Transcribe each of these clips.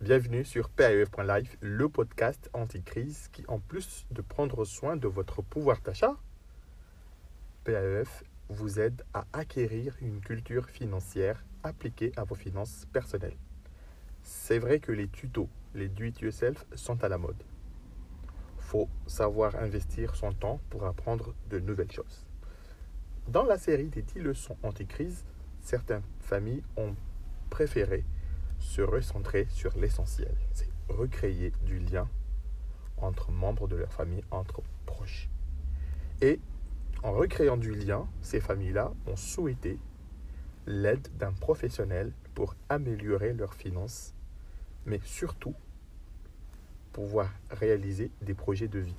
Bienvenue sur PAEF.life, le podcast anti-crise qui, en plus de prendre soin de votre pouvoir d'achat, PAEF vous aide à acquérir une culture financière appliquée à vos finances personnelles. C'est vrai que les tutos, les do-it-yourself sont à la mode. Faut savoir investir son temps pour apprendre de nouvelles choses. Dans la série des 10 leçons anti-crise, certaines familles ont préféré se recentrer sur l'essentiel. C'est recréer du lien entre membres de leur famille, entre proches. Et en recréant du lien, ces familles-là ont souhaité l'aide d'un professionnel pour améliorer leurs finances, mais surtout pouvoir réaliser des projets de vie.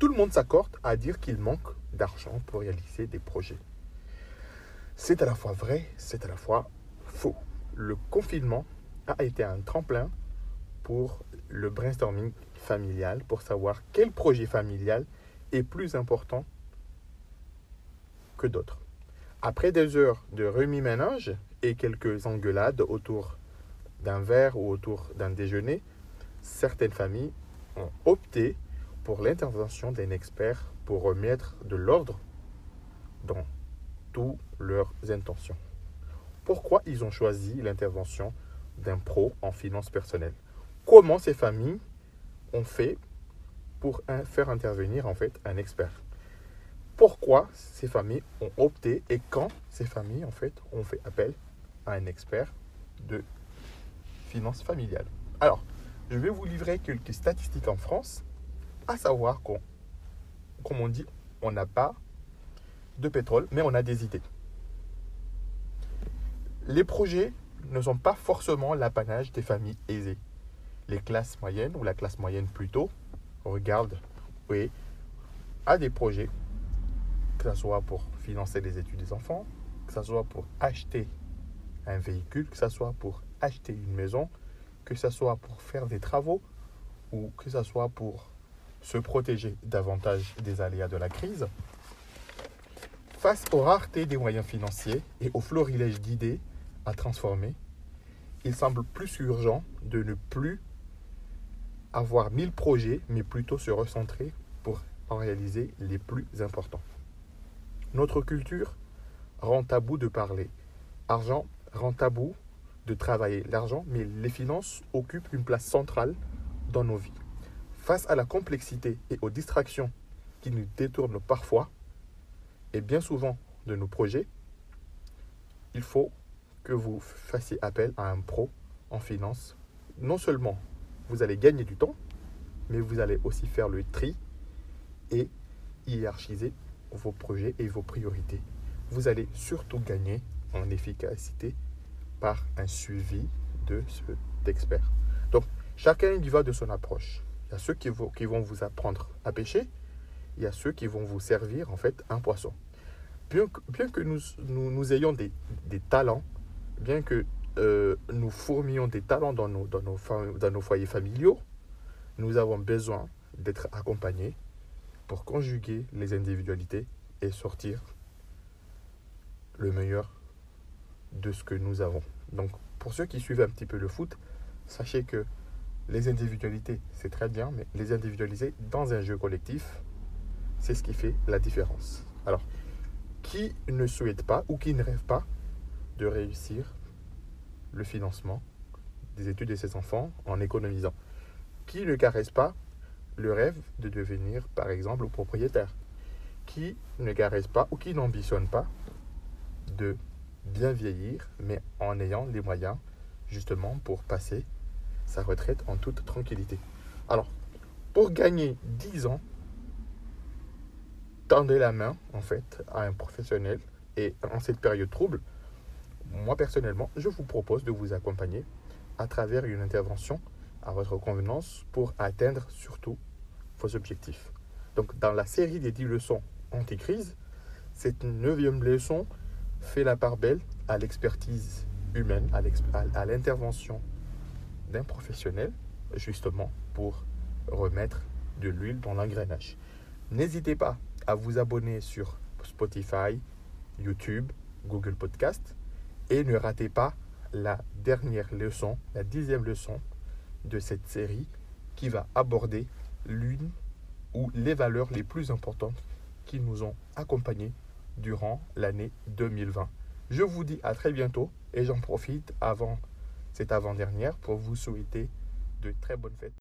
Tout le monde s'accorde à dire qu'il manque d'argent pour réaliser des projets. C'est à la fois vrai, c'est à la fois faux le confinement a été un tremplin pour le brainstorming familial, pour savoir quel projet familial est plus important que d'autres. Après des heures de remis-ménage et quelques engueulades autour d'un verre ou autour d'un déjeuner, certaines familles ont opté pour l'intervention d'un expert pour remettre de l'ordre dans toutes leurs intentions pourquoi ils ont choisi l'intervention d'un pro en finances personnelles? Comment ces familles ont fait pour faire intervenir en fait un expert? Pourquoi ces familles ont opté et quand ces familles en fait ont fait appel à un expert de finances familiales? Alors, je vais vous livrer quelques statistiques en France, à savoir qu'on, comme on dit, on n'a pas de pétrole, mais on a des idées les projets ne sont pas forcément l'apanage des familles aisées. Les classes moyennes, ou la classe moyenne plutôt, regarde oui, à des projets, que ce soit pour financer les études des enfants, que ce soit pour acheter un véhicule, que ce soit pour acheter une maison, que ce soit pour faire des travaux, ou que ce soit pour se protéger davantage des aléas de la crise. Face aux raretés des moyens financiers et au florilège d'idées, à transformer, il semble plus urgent de ne plus avoir mille projets, mais plutôt se recentrer pour en réaliser les plus importants. Notre culture rend tabou de parler. Argent rend tabou de travailler l'argent, mais les finances occupent une place centrale dans nos vies. Face à la complexité et aux distractions qui nous détournent parfois, et bien souvent de nos projets, il faut que vous fassiez appel à un pro en finance, non seulement vous allez gagner du temps, mais vous allez aussi faire le tri et hiérarchiser vos projets et vos priorités. Vous allez surtout gagner en efficacité par un suivi de cet expert. Donc, chacun y va de son approche. Il y a ceux qui vont, vous apprendre à pêcher, il y a ceux qui vont vous servir en fait un poisson. Bien que, nous, ayons des, talents bien que euh, nous fourmions des talents dans nos foyers familiaux, nous avons besoin d'être accompagnés pour conjuguer les individualités et sortir le meilleur de ce que nous avons. Donc, pour ceux qui suivent un petit peu le foot, sachez que les individualités, c'est très bien, mais les individualiser dans un jeu collectif, c'est ce qui fait la différence. Alors, qui ne souhaite pas ou qui ne rêve pas de réussir le financement des études de ses enfants en économisant? Qui ne caresse pas le rêve de devenir, par exemple, propriétaire? Qui ne caresse pas ou qui n'ambitionne pas de bien vieillir, mais en ayant les moyens justement pour passer sa retraite en toute tranquillité. Alors, pour gagner 10 ans, tendez la main en fait à un professionnel et en cette période trouble, moi personnellement, je vous propose de vous accompagner à travers une intervention à votre convenance pour atteindre surtout vos objectifs. Donc dans la série des 10 leçons anti-crise, cette neuvième leçon fait la part belle à l'expertise humaine, à l'intervention d'un professionnel, justement pour remettre de l'huile dans l'engrenage. N'hésitez pas à vous abonner sur Spotify, YouTube, Google Podcast et ne ratez pas la dernière leçon, la dixième leçon de cette série qui va aborder l'une ou les valeurs les plus importantes qui nous ont accompagnés durant l'année 2020. Je vous dis à très bientôt et j'en profite avant cette avant-dernière pour vous souhaiter de très bonnes fêtes.